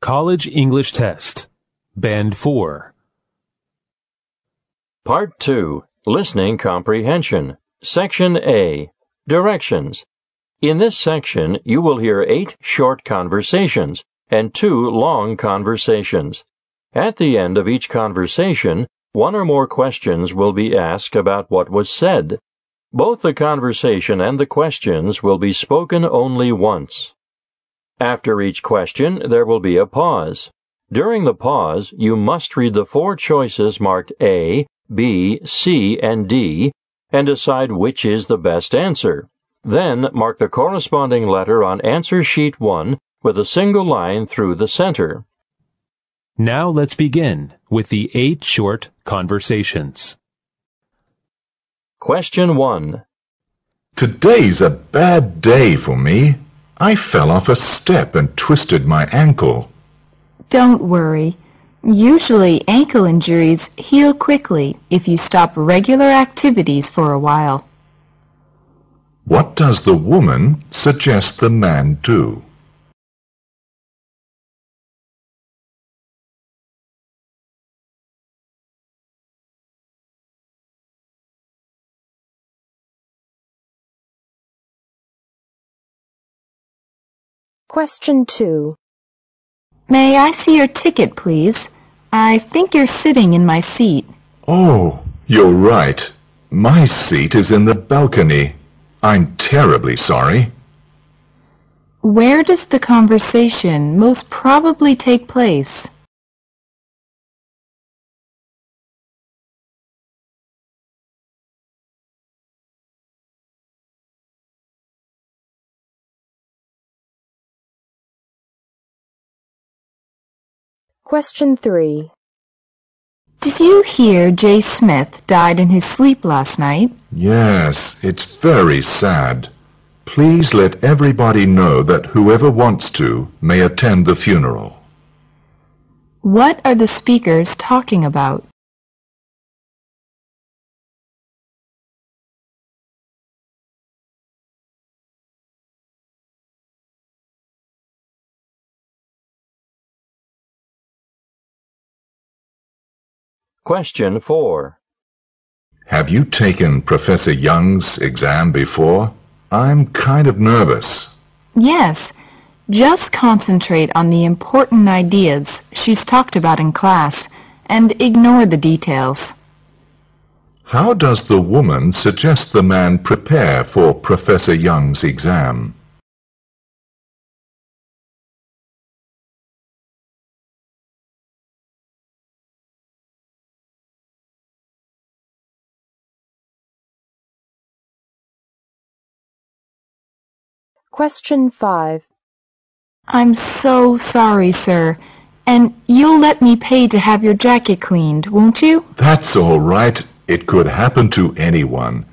College English Test. Band 4. Part 2 Listening Comprehension. Section A Directions. In this section, you will hear eight short conversations and two long conversations. At the end of each conversation, one or more questions will be asked about what was said. Both the conversation and the questions will be spoken only once. After each question, there will be a pause. During the pause, you must read the four choices marked A, B, C, and D and decide which is the best answer. Then mark the corresponding letter on answer sheet 1 with a single line through the center. Now let's begin with the eight short conversations. Question 1. Today's a bad day for me. I fell off a step and twisted my ankle. Don't worry. Usually ankle injuries heal quickly if you stop regular activities for a while. What does the woman suggest the man do? Question 2. May I see your ticket, please? I think you're sitting in my seat. Oh, you're right. My seat is in the balcony. I'm terribly sorry. Where does the conversation most probably take place? Question 3. Did you hear Jay Smith died in his sleep last night? Yes, it's very sad. Please let everybody know that whoever wants to may attend the funeral. What are the speakers talking about? Question 4. Have you taken Professor Young's exam before? I'm kind of nervous. Yes, just concentrate on the important ideas she's talked about in class and ignore the details. How does the woman suggest the man prepare for Professor Young's exam? Question 5. I'm so sorry, sir. And you'll let me pay to have your jacket cleaned, won't you? That's all right. It could happen to anyone.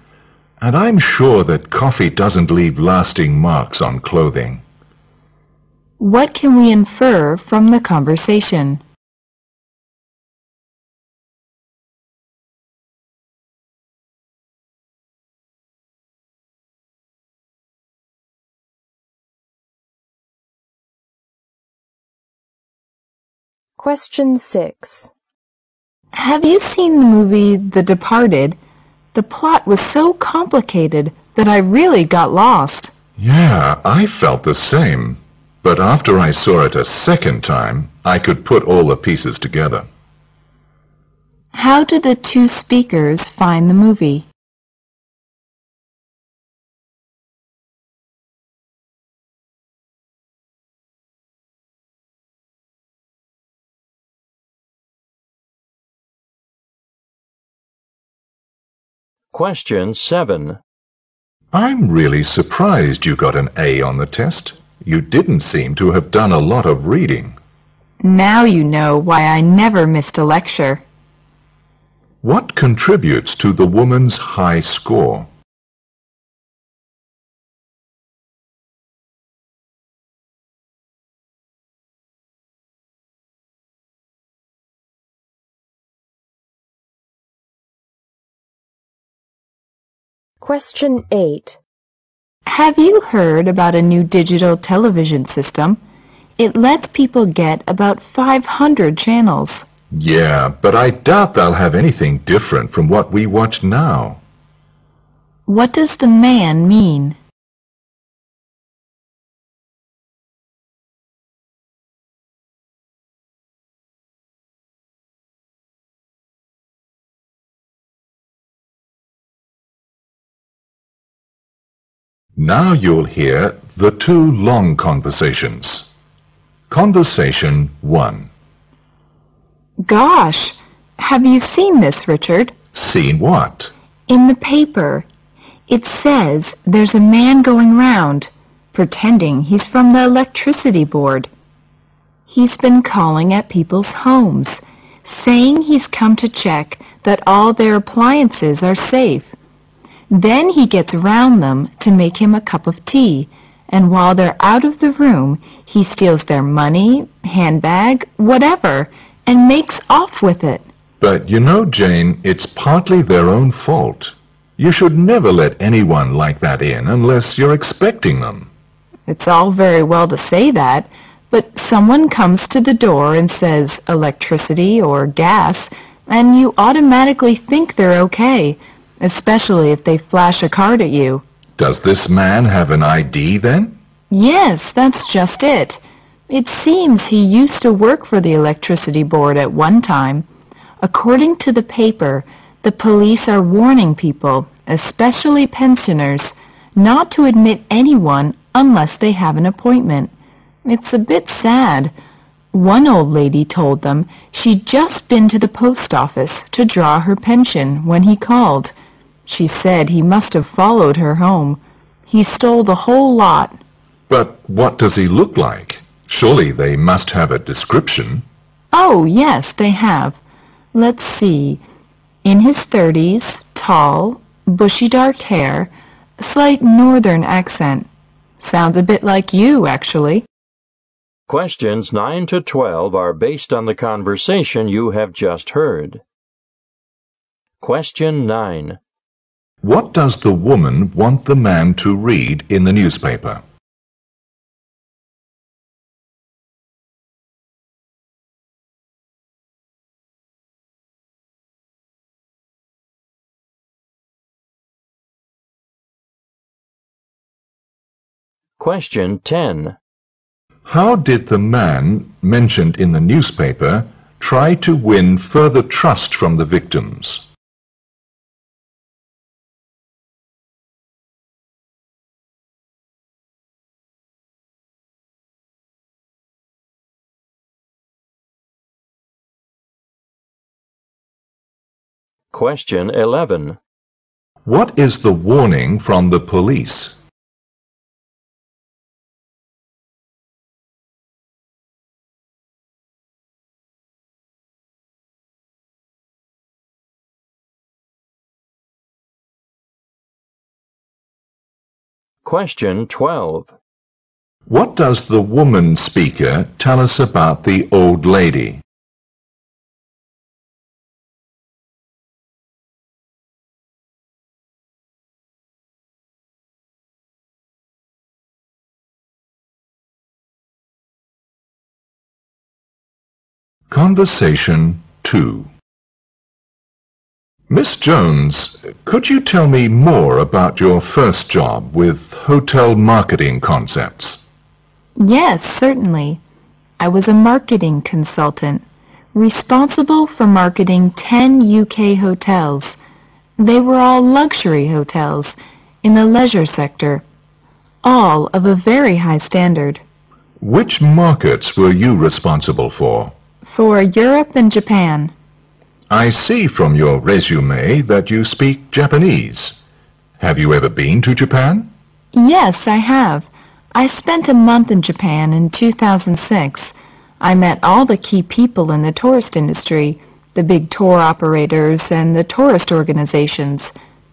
And I'm sure that coffee doesn't leave lasting marks on clothing. What can we infer from the conversation? Question 6. Have you seen the movie The Departed? The plot was so complicated that I really got lost. Yeah, I felt the same. But after I saw it a second time, I could put all the pieces together. How did the two speakers find the movie? Question 7. I'm really surprised you got an A on the test. You didn't seem to have done a lot of reading. Now you know why I never missed a lecture. What contributes to the woman's high score? Question 8. Have you heard about a new digital television system? It lets people get about 500 channels. Yeah, but I doubt they'll have anything different from what we watch now. What does the man mean? Now you'll hear the two long conversations. Conversation 1. Gosh, have you seen this, Richard? Seen what? In the paper. It says there's a man going round, pretending he's from the electricity board. He's been calling at people's homes, saying he's come to check that all their appliances are safe. Then he gets round them to make him a cup of tea, and while they're out of the room, he steals their money, handbag, whatever, and makes off with it. But you know, Jane, it's partly their own fault. You should never let anyone like that in unless you're expecting them. It's all very well to say that, but someone comes to the door and says electricity or gas, and you automatically think they're okay, especially if they flash a card at you. Does this man have an ID then? Yes, that's just it. It seems he used to work for the electricity board at one time. According to the paper, the police are warning people, especially pensioners, not to admit anyone unless they have an appointment. It's a bit sad. One old lady told them she'd just been to the post office to draw her pension when he called. She said he must have followed her home. He stole the whole lot. But what does he look like? Surely they must have a description. Oh, yes, they have. Let's see. In his thirties, tall, bushy dark hair, slight northern accent. Sounds a bit like you, actually. Questions 9 to 12 are based on the conversation you have just heard. Question 9. What does the woman want the man to read in the newspaper? Question 10. How did the man mentioned in the newspaper try to win further trust from the victims? Question 11. What is the warning from the police? Question 12. What does the woman speaker tell us about the old lady? Conversation 2 Miss Jones, could you tell me more about your first job with Hotel Marketing Concepts? Yes, certainly. I was a marketing consultant, responsible for marketing 10 UK hotels. They were all luxury hotels in the leisure sector, all of a very high standard. Which markets were you responsible for? For Europe and Japan. I see from your resume that you speak Japanese. Have you ever been to Japan? Yes, I have. I spent a month in Japan in 2006. I met all the key people in the tourist industry, the big tour operators and the tourist organizations.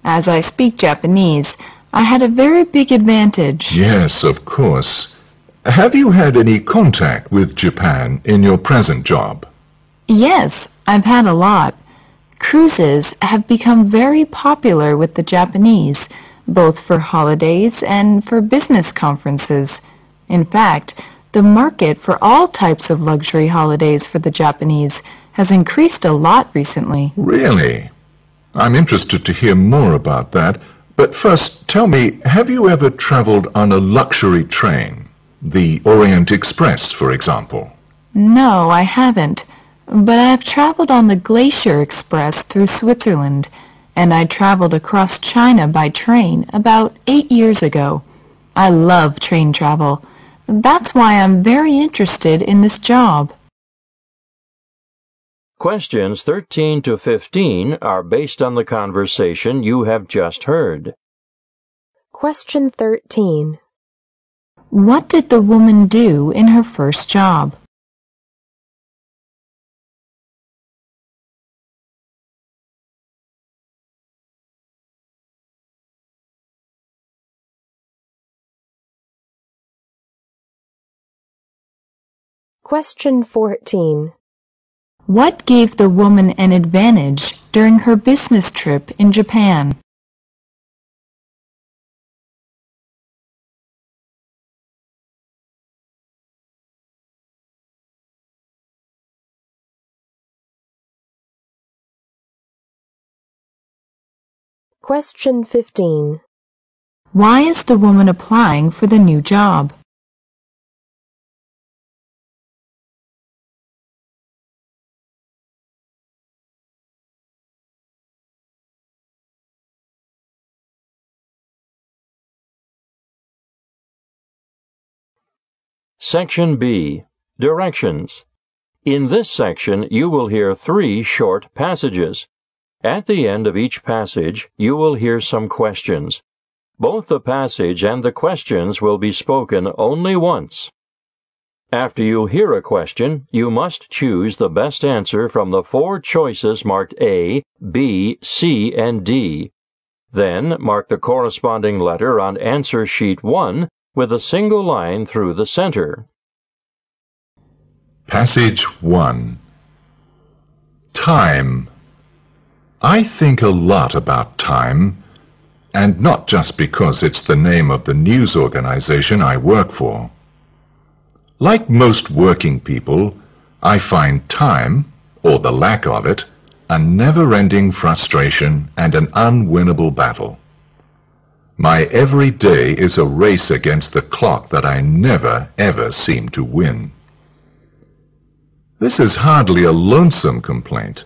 As I speak Japanese, I had a very big advantage. Yes, of course. Have you had any contact with Japan in your present job? Yes, I've had a lot. Cruises have become very popular with the Japanese, both for holidays and for business conferences. In fact, The market for all types of luxury holidays for the Japanese has increased a lot recently. Really? I'm interested to hear more about that. But first, tell me, have you ever traveled on a luxury train? The Orient Express, for example. No, I haven't. But I have traveled on the Glacier Express through Switzerland, and I traveled across China by train about eight years ago. I love train travel. That's why I'm very interested in this job. Questions 13 to 15 are based on the conversation you have just heard. Question 13. What did the woman do in her first job? Question 14. What gave the woman an advantage during her business trip in Japan? Question 15. Why is the woman applying for the new job? Section B. Directions. In this section, you will hear three short passages. At the end of each passage, you will hear some questions. Both the passage and the questions will be spoken only once. After you hear a question, you must choose the best answer from the four choices marked A, B, C, and D. Then mark the corresponding letter on answer sheet 1 with a single line through the center. Passage 1 Time I think a lot about time, and not just because it's the name of the news organization I work for. Like most working people, I find time, or the lack of it, a never-ending frustration and an unwinnable battle. My every day is a race against the clock that I never, ever seem to win. This is hardly a lonesome complaint.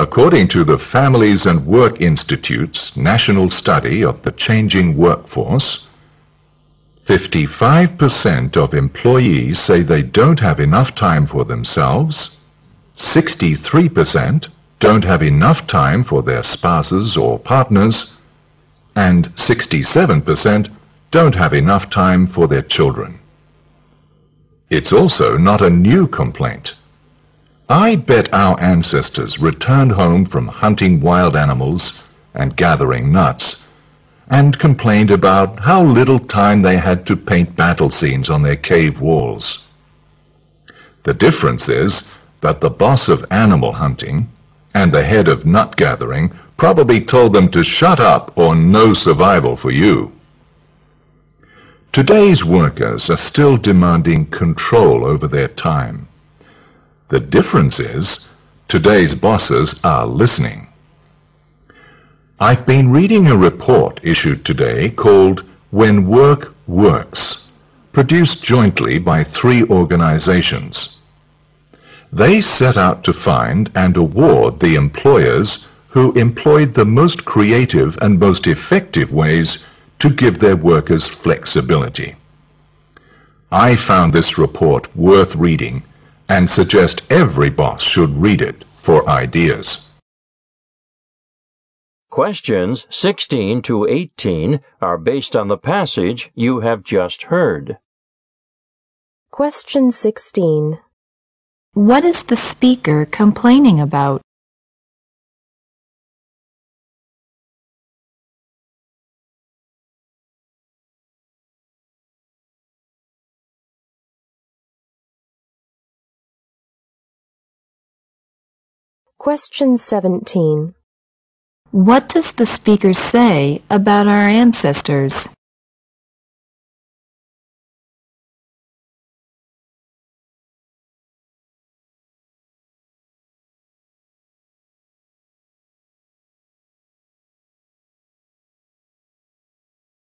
According to the Families and Work Institute's national study of the changing workforce, 55% of employees say they don't have enough time for themselves, 63% don't have enough time for their spouses or partners, and 67% don't have enough time for their children. It's also not a new complaint. I bet our ancestors returned home from hunting wild animals and gathering nuts and complained about how little time they had to paint battle scenes on their cave walls. The difference is that the boss of animal hunting and the head of nut gathering probably told them to shut up or no survival for you. Today's workers are still demanding control over their time. The difference is today's bosses are listening. I've been reading a report issued today called When Work Works, produced jointly by three organizations. They set out to find and award the employers who employed the most creative and most effective ways to give their workers flexibility. I found this report worth reading and suggest every boss should read it for ideas. Questions 16 to 18 are based on the passage you have just heard. Question 16. What is the speaker complaining about? Question 17. What does the speaker say about our ancestors?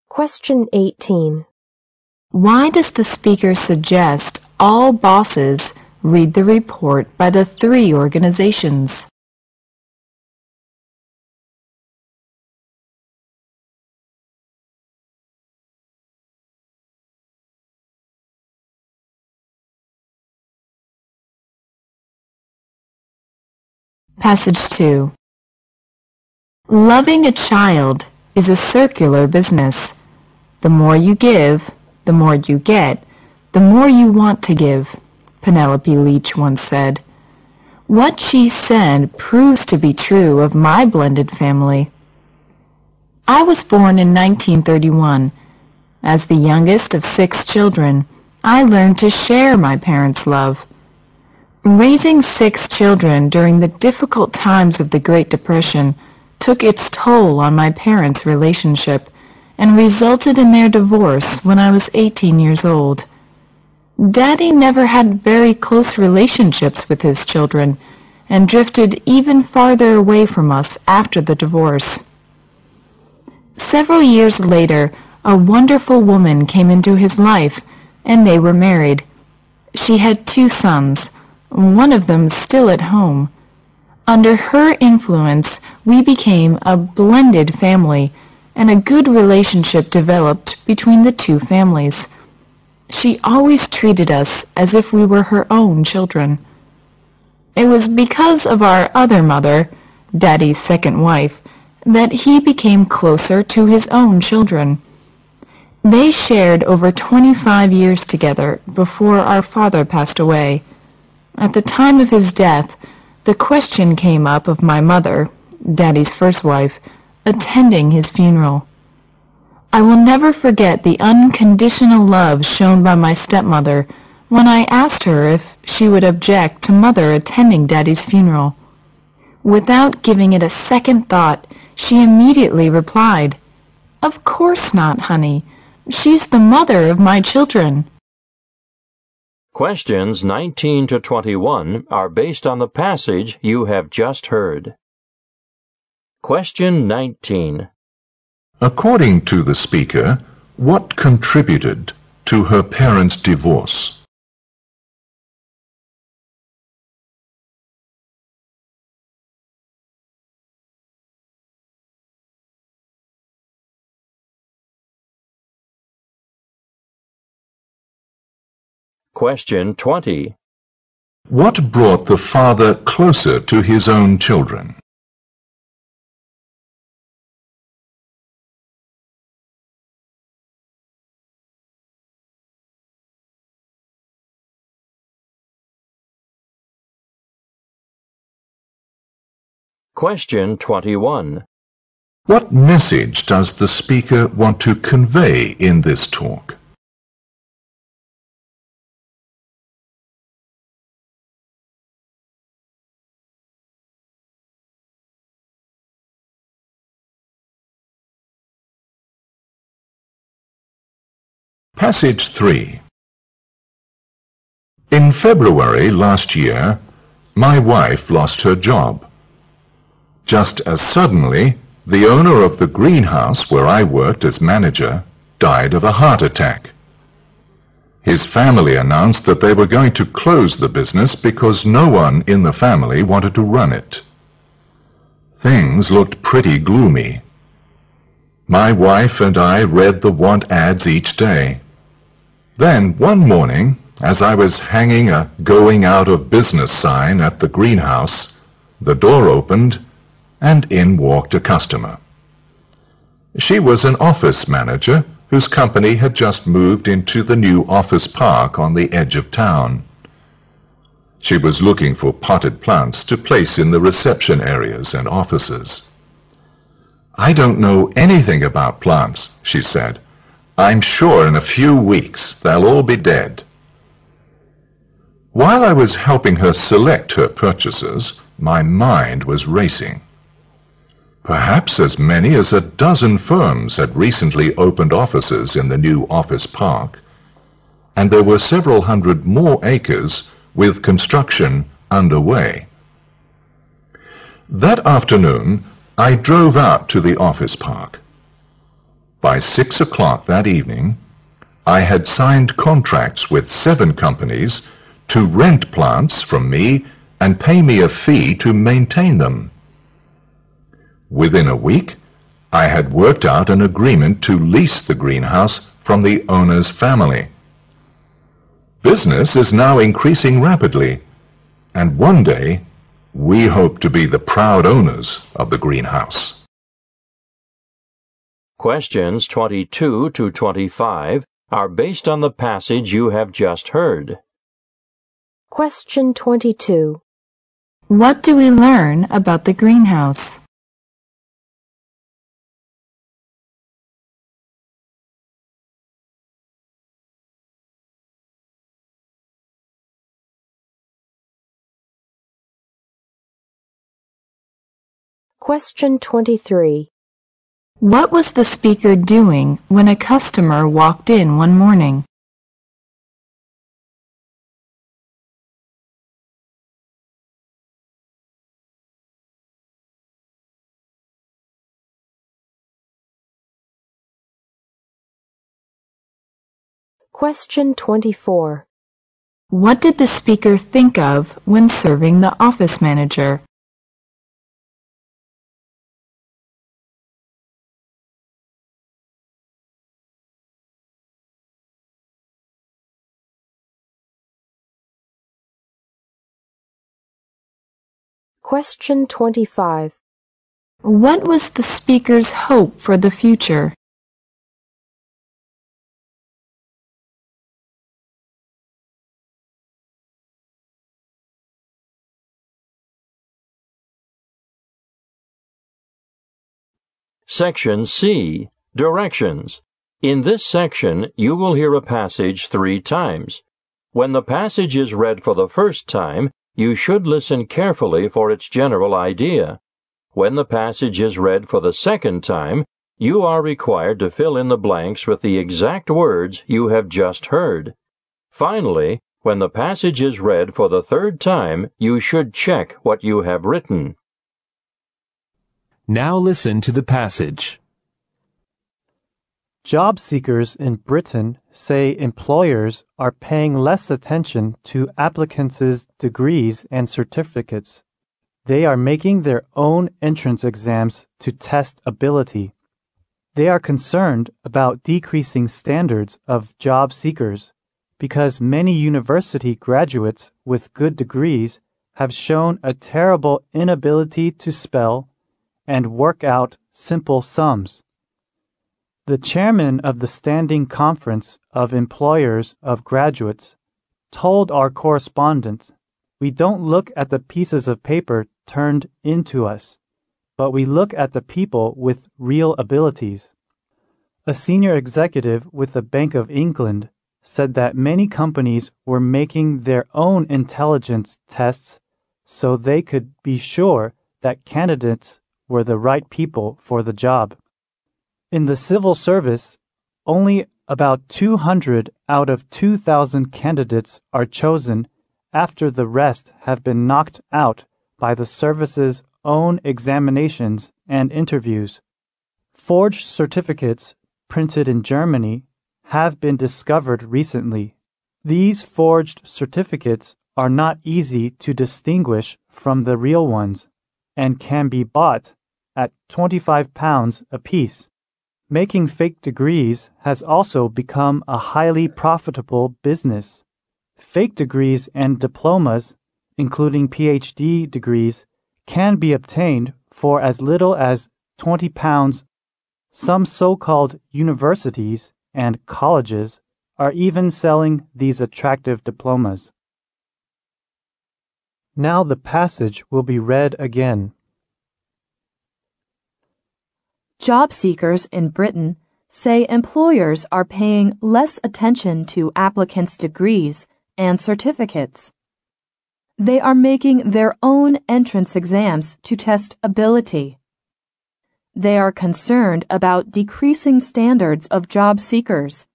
Question 18. Why does the speaker suggest all bosses read the report by the three organizations? Passage 2 Loving a child is a circular business. The more you give, the more you get, the more you want to give, Penelope Leach once said. What she said proves to be true of my blended family. I was born in 1931. As the youngest of six children, I learned to share my parents' love. Raising six children during the difficult times of the Great Depression took its toll on my parents' relationship and resulted in their divorce when I was 18 years old. Daddy never had very close relationships with his children and drifted even farther away from us after the divorce. Several years later, a wonderful woman came into his life and they were married. She had two sons, one of them still at home. Under her influence, we became a blended family, and a good relationship developed between the two families. She always treated us as if we were her own children. It was because of our other mother, Daddy's second wife, that he became closer to his own children. They shared over 25 years together before our father passed away. At the time of his death, the question came up of my mother, Daddy's first wife, attending his funeral. I will never forget the unconditional love shown by my stepmother when I asked her if she would object to Mother attending Daddy's funeral. Without giving it a second thought, she immediately replied, Of course not, honey. She's the mother of my children. Questions 19 to 21 are based on the passage you have just heard. Question 19. According to the speaker, what contributed to her parents' divorce? Question 20. What brought the father closer to his own children? Question 21. What message does the speaker want to convey in this talk? Passage 3 In February last year, my wife lost her job. Just as suddenly, the owner of the greenhouse where I worked as manager died of a heart attack. His family announced that they were going to close the business because no one in the family wanted to run it. Things looked pretty gloomy. My wife and I read the want ads each day. Then, one morning, as I was hanging a going out of business sign at the greenhouse, the door opened and in walked a customer. She was an office manager whose company had just moved into the new office park on the edge of town. She was looking for potted plants to place in the reception areas and offices. I don't know anything about plants, she said. I'm sure in a few weeks they'll all be dead. While I was helping her select her purchases, my mind was racing. Perhaps as many as a dozen firms had recently opened offices in the new office park, and there were several hundred more acres with construction underway. That afternoon, I drove out to the office park. By six o'clock that evening, I had signed contracts with seven companies to rent plants from me and pay me a fee to maintain them. Within a week, I had worked out an agreement to lease the greenhouse from the owner's family. Business is now increasing rapidly, and one day we hope to be the proud owners of the greenhouse. Questions 22 to 25 are based on the passage you have just heard. Question 22. What do we learn about the greenhouse? Question 23. What was the speaker doing when a customer walked in one morning? Question 24. What did the speaker think of when serving the office manager? Question 25. What was the speaker's hope for the future? Section C. Directions. In this section, you will hear a passage three times. When the passage is read for the first time, you should listen carefully for its general idea. When the passage is read for the second time, you are required to fill in the blanks with the exact words you have just heard. Finally, when the passage is read for the third time, you should check what you have written. Now listen to the passage. Job seekers in Britain say employers are paying less attention to applicants' degrees and certificates. They are making their own entrance exams to test ability. They are concerned about decreasing standards of job seekers because many university graduates with good degrees have shown a terrible inability to spell and work out simple sums. The chairman of the Standing Conference of Employers of Graduates told our correspondent, We don't look at the pieces of paper turned into us, but we look at the people with real abilities. A senior executive with the Bank of England said that many companies were making their own intelligence tests so they could be sure that candidates were the right people for the job. In the civil service, only about 200 out of 2,000 candidates are chosen after the rest have been knocked out by the service's own examinations and interviews. Forged certificates printed in Germany have been discovered recently. These forged certificates are not easy to distinguish from the real ones and can be bought at 25 pounds apiece. Making fake degrees has also become a highly profitable business. Fake degrees and diplomas, including PhD degrees, can be obtained for as little as 20 pounds. Some so-called universities and colleges are even selling these attractive diplomas. Now the passage will be read again. Job seekers in Britain say employers are paying less attention to applicants' degrees and certificates. They are making their own entrance exams to test ability. They are concerned about decreasing standards of job seekers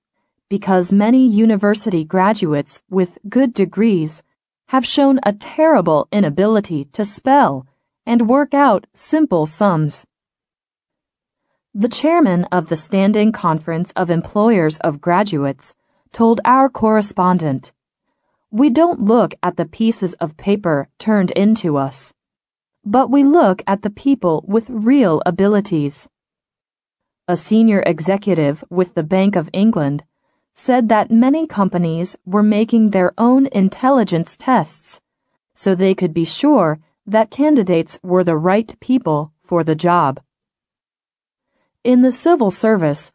because many university graduates with good degrees have shown a terrible inability to spell and work out simple sums. The chairman of the Standing Conference of Employers of Graduates told our correspondent, We don't look at the pieces of paper turned into us, but we look at the people with real abilities. A senior executive with the Bank of England said that many companies were making their own intelligence tests so they could be sure that candidates were the right people for the job. In the civil service,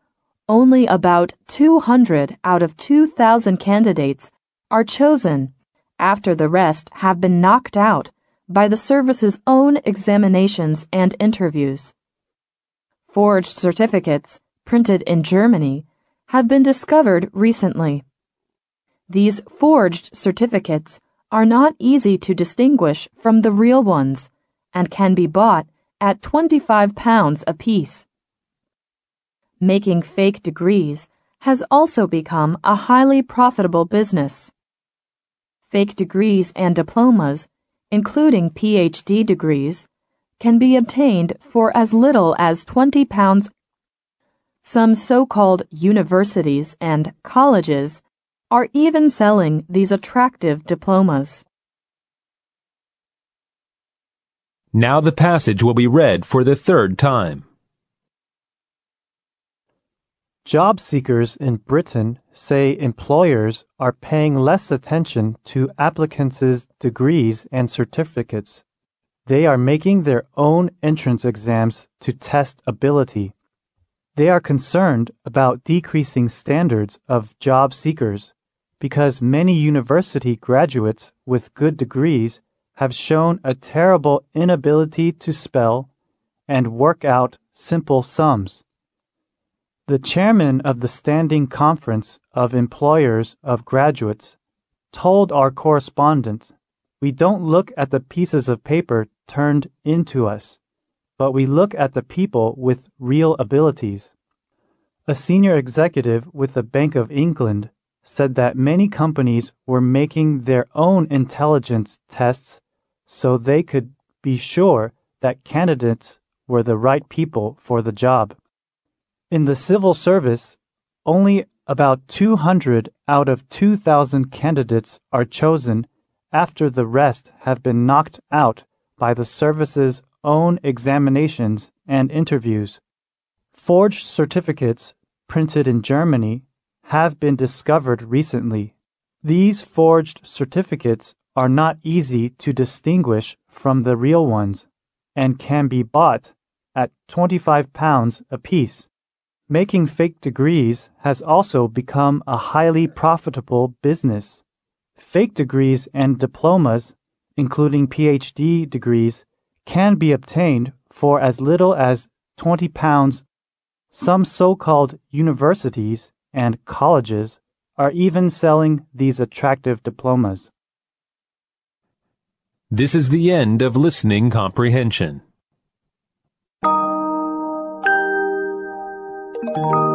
only about 200 out of 2,000 candidates are chosen after the rest have been knocked out by the service's own examinations and interviews. Forged certificates, printed in Germany, have been discovered recently. These forged certificates are not easy to distinguish from the real ones and can be bought at 25 pounds apiece. Making fake degrees has also become a highly profitable business. Fake degrees and diplomas, including PhD degrees, can be obtained for as little as 20 pounds. Some so-called universities and colleges are even selling these attractive diplomas. Now the passage will be read for the third time. Job seekers in Britain say employers are paying less attention to applicants' degrees and certificates. They are making their own entrance exams to test ability. They are concerned about decreasing standards of job seekers because many university graduates with good degrees have shown a terrible inability to spell and work out simple sums. The chairman of the Standing Conference of Employers of Graduates told our correspondent, We don't look at the pieces of paper turned into us, but we look at the people with real abilities. A senior executive with the Bank of England said that many companies were making their own intelligence tests so they could be sure that candidates were the right people for the job. In the civil service, only about 200 out of 2,000 candidates are chosen after the rest have been knocked out by the service's own examinations and interviews. Forged certificates printed in Germany have been discovered recently. These forged certificates are not easy to distinguish from the real ones and can be bought at 25 pounds apiece. Making fake degrees has also become a highly profitable business. Fake degrees and diplomas, including PhD degrees, can be obtained for as little as 20 pounds. Some so-called universities and colleges are even selling these attractive diplomas. This is the end of listening comprehension. Thank you.